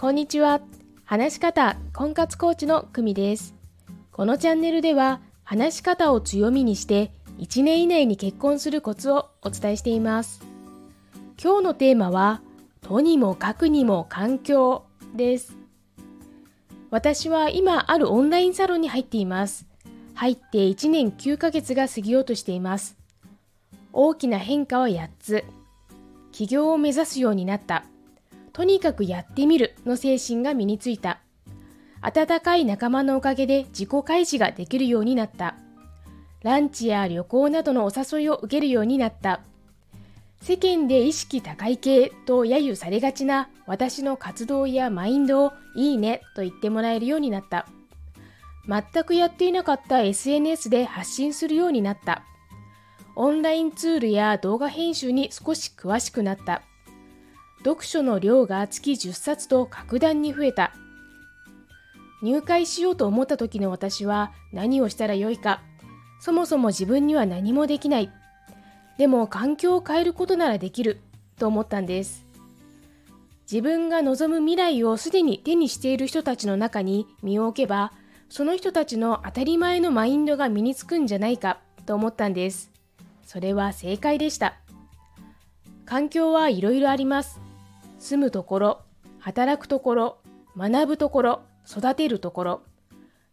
こんにちは。話し方婚活コーチの久美です。このチャンネルでは話し方を強みにして1年以内に結婚するコツをお伝えしています。今日のテーマはとにもかくにも環境です。私は今あるオンラインサロンに入っています。入って1年9ヶ月が過ぎようとしています。大きな変化は8つ。起業を目指すようになった。とにかくやってみるの精神が身についた。温かい仲間のおかげで自己開示ができるようになった。ランチや旅行などのお誘いを受けるようになった。世間で意識高い系と揶揄されがちな私の活動やマインドをいいねと言ってもらえるようになった。全くやっていなかった SNS で発信するようになった。オンラインツールや動画編集に少し詳しくなった。読書の量が月10冊と格段に増えた。入会しようと思った時の私は何をしたらよいか。そもそも自分には何もできない。でも環境を変えることならできると思ったんです。自分が望む未来をすでに手にしている人たちの中に身を置けば、その人たちの当たり前のマインドが身につくんじゃないかと思ったんです。それは正解でした。環境はいろいろあります。住むところ、働くところ、学ぶところ、育てるところ。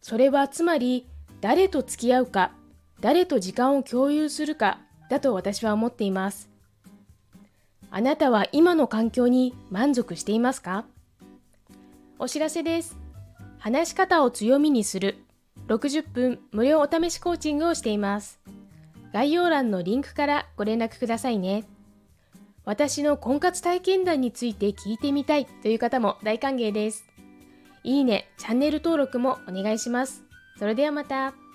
それはつまり誰と付き合うか、誰と時間を共有するかだと私は思っています。あなたは今の環境に満足していますか？お知らせです。話し方を強みにする60分無料お試しコーチングをしています。概要欄のリンクからご連絡くださいね。私の婚活体験談について聞いてみたいという方も大歓迎です。いいね、チャンネル登録もお願いします。それではまた。